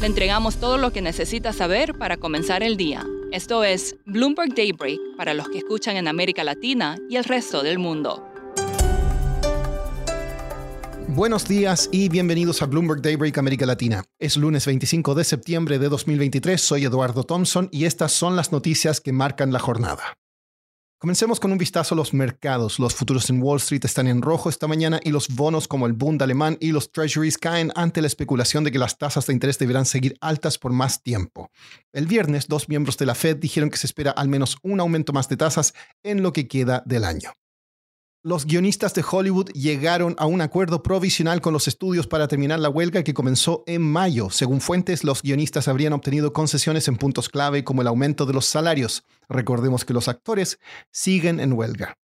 Le entregamos todo lo que necesita saber para comenzar el día. Esto es Bloomberg Daybreak para los que escuchan en América Latina y el resto del mundo. Buenos días y bienvenidos a Bloomberg Daybreak América Latina. Es lunes 25 de septiembre de 2023, soy Eduardo Thompson y estas son las noticias que marcan la jornada. Comencemos con un vistazo a los mercados. Los futuros en Wall Street están en rojo esta mañana y los bonos como el Bund alemán y los Treasuries caen ante la especulación de que las tasas de interés deberán seguir altas por más tiempo. El viernes, dos miembros de la Fed dijeron que se espera al menos un aumento más de tasas en lo que queda del año los guionistas de Hollywood llegaron a un acuerdo provisional con los estudios para terminar la huelga que comenzó en mayo. Según fuentes, los guionistas habrían obtenido concesiones en puntos clave como el aumento de los salarios. Recordemos que los actores siguen en huelga.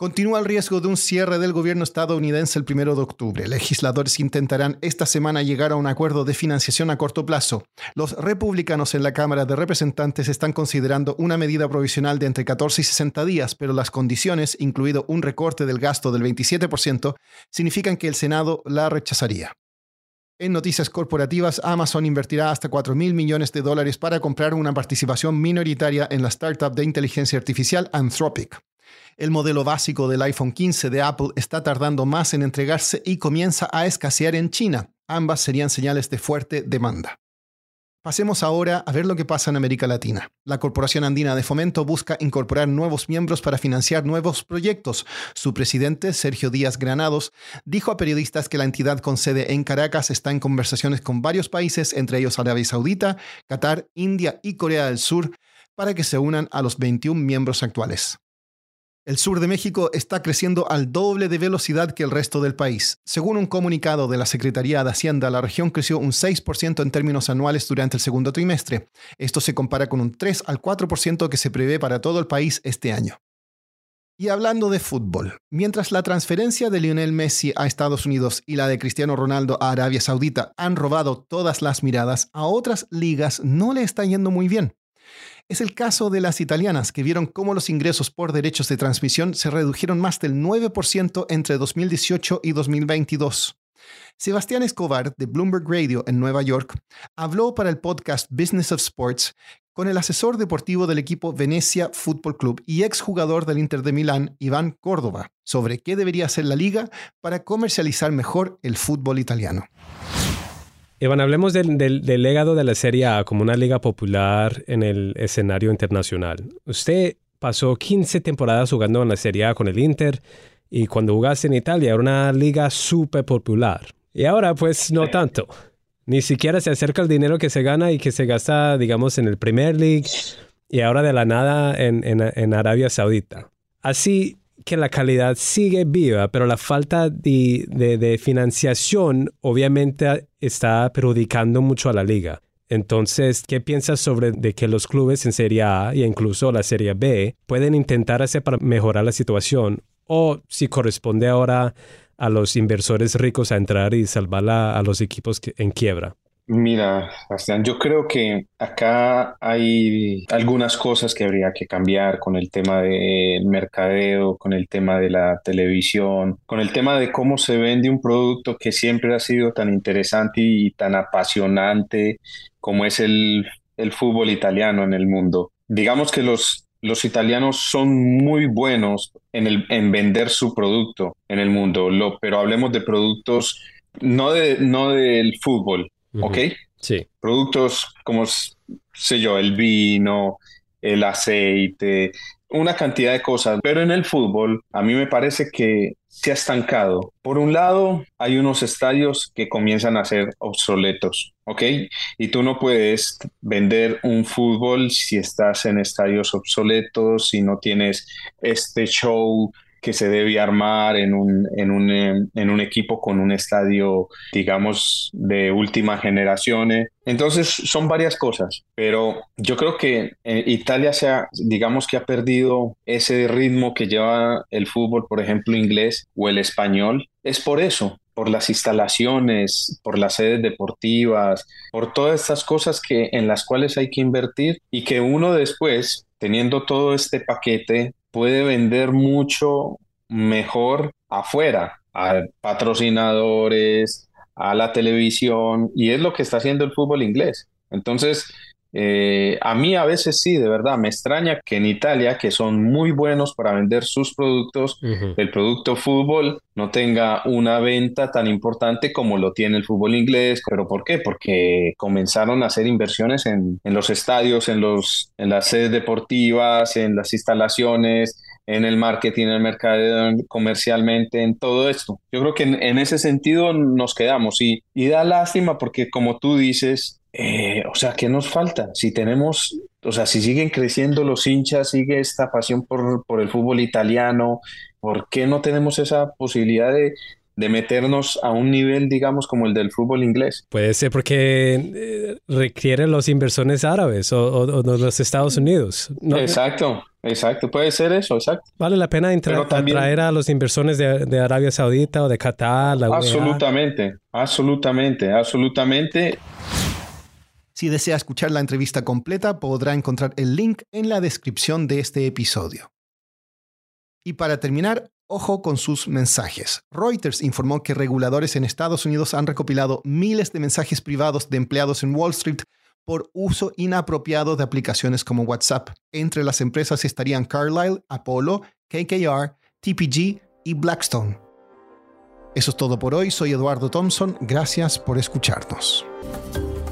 Continúa el riesgo de un cierre del gobierno estadounidense el 1 de octubre. Legisladores intentarán esta semana llegar a un acuerdo de financiación a corto plazo. Los republicanos en la Cámara de Representantes están considerando una medida provisional de entre 14 y 60 días, pero las condiciones, incluido un recorte del gasto del 27%, significan que el Senado la rechazaría. En noticias corporativas, Amazon invertirá hasta 4 mil millones de dólares para comprar una participación minoritaria en la startup de inteligencia artificial Anthropic. El modelo básico del iPhone 15 de Apple está tardando más en entregarse y comienza a escasear en China. Ambas serían señales de fuerte demanda. Pasemos ahora a ver lo que pasa en América Latina. La Corporación Andina de Fomento busca incorporar nuevos miembros para financiar nuevos proyectos. Su presidente, Sergio Díaz Granados, dijo a periodistas que la entidad con sede en Caracas está en conversaciones con varios países, entre ellos Arabia Saudita, Qatar, India y Corea del Sur, para que se unan a los 21 miembros actuales. El sur de México está creciendo al doble de velocidad que el resto del país. Según un comunicado de la Secretaría de Hacienda, la región creció un 6% en términos anuales durante el segundo trimestre. Esto se compara con un 3 al 4% que se prevé para todo el país este año. Y hablando de fútbol, mientras la transferencia de Lionel Messi a Estados Unidos y la de Cristiano Ronaldo a Arabia Saudita han robado todas las miradas, a otras ligas no le está yendo muy bien. Es el caso de las italianas, que vieron cómo los ingresos por derechos de transmisión se redujeron más del 9% entre 2018 y 2022. Sebastián Escobar, de Bloomberg Radio en Nueva York, habló para el podcast Business of Sports con el asesor deportivo del equipo Venecia Football Club y exjugador del Inter de Milán, Iván Córdoba, sobre qué debería hacer la liga para comercializar mejor el fútbol italiano. Iván, hablemos del, legado de la Serie A como una liga popular en el escenario internacional. Usted pasó 15 temporadas jugando en la Serie A con el Inter y cuando jugaste en Italia era una liga súper popular. Y ahora pues no tanto. Ni siquiera se acerca el dinero que se gana y que se gasta, digamos, en el Premier League y ahora de la nada en, en Arabia Saudita. Así, que la calidad sigue viva, pero la falta de, financiación obviamente está perjudicando mucho a la liga. Entonces, ¿qué piensas sobre de que los clubes en Serie A e incluso la Serie B pueden intentar hacer para mejorar la situación? O si corresponde ahora a los inversores ricos a entrar y salvar a los equipos en quiebra. Mira, Bastián, yo creo que acá hay algunas cosas que habría que cambiar con el tema del mercadeo, con el tema de la televisión, con el tema de cómo se vende un producto que siempre ha sido tan interesante y tan apasionante como es el, el fútbol italiano en el mundo. Digamos que los, los italianos son muy buenos en, el, en vender su producto en el mundo, lo, pero hablemos de productos no, de, no del fútbol, ¿ok? Sí. Productos como, sé yo, el vino, el aceite, una cantidad de cosas, pero en el fútbol a mí me parece que se ha estancado. Por un lado, hay unos estadios que comienzan a ser obsoletos, ¿ok? Y tú no puedes vender un fútbol si estás en estadios obsoletos, si no tienes este show que se debe armar en un, en un, en un equipo con un estadio, digamos, de última generación. Entonces, son varias cosas, pero yo creo que eh, Italia se digamos que ha perdido ese ritmo que lleva el fútbol, por ejemplo, inglés o el español. Es por eso, por las instalaciones, por las sedes deportivas, por todas estas cosas que en las cuales hay que invertir y que uno después, teniendo todo este paquete, puede vender mucho mejor afuera, a patrocinadores, a la televisión, y es lo que está haciendo el fútbol inglés. Entonces, eh, a mí a veces sí, de verdad, me extraña que en Italia, que son muy buenos para vender sus productos, el producto fútbol no tenga una venta tan importante como lo tiene el fútbol inglés. ¿Pero por qué? Porque comenzaron a hacer inversiones en, en los estadios, en, los, en las sedes deportivas, en las instalaciones, en el marketing, en el mercado comercialmente, en todo esto. Yo creo que en, ese sentido nos quedamos y, y da lástima porque como tú dices, eh, o sea, ¿qué nos falta? Si tenemos, o sea, si siguen creciendo los hinchas, sigue esta pasión por, por el fútbol italiano, ¿por qué no tenemos esa posibilidad de, de meternos a un nivel, digamos, como el del fútbol inglés. Puede ser porque eh, requiere los inversores árabes o, de los Estados Unidos. Exacto, exacto, puede ser eso, exacto. Vale la pena entrar, traer a los inversores de, Arabia Saudita o de Qatar. La absolutamente, absolutamente, absolutamente. Si desea escuchar la entrevista completa, podrá encontrar el link en la descripción de este episodio. Y para terminar, ojo con sus mensajes. Reuters informó que reguladores en Estados Unidos han recopilado miles de mensajes privados de empleados en Wall Street por uso inapropiado de aplicaciones como WhatsApp. Entre las empresas estarían Carlyle, Apollo, KKR, TPG y Blackstone. Eso es todo por hoy. Soy Eduardo Thompson. Gracias por escucharnos.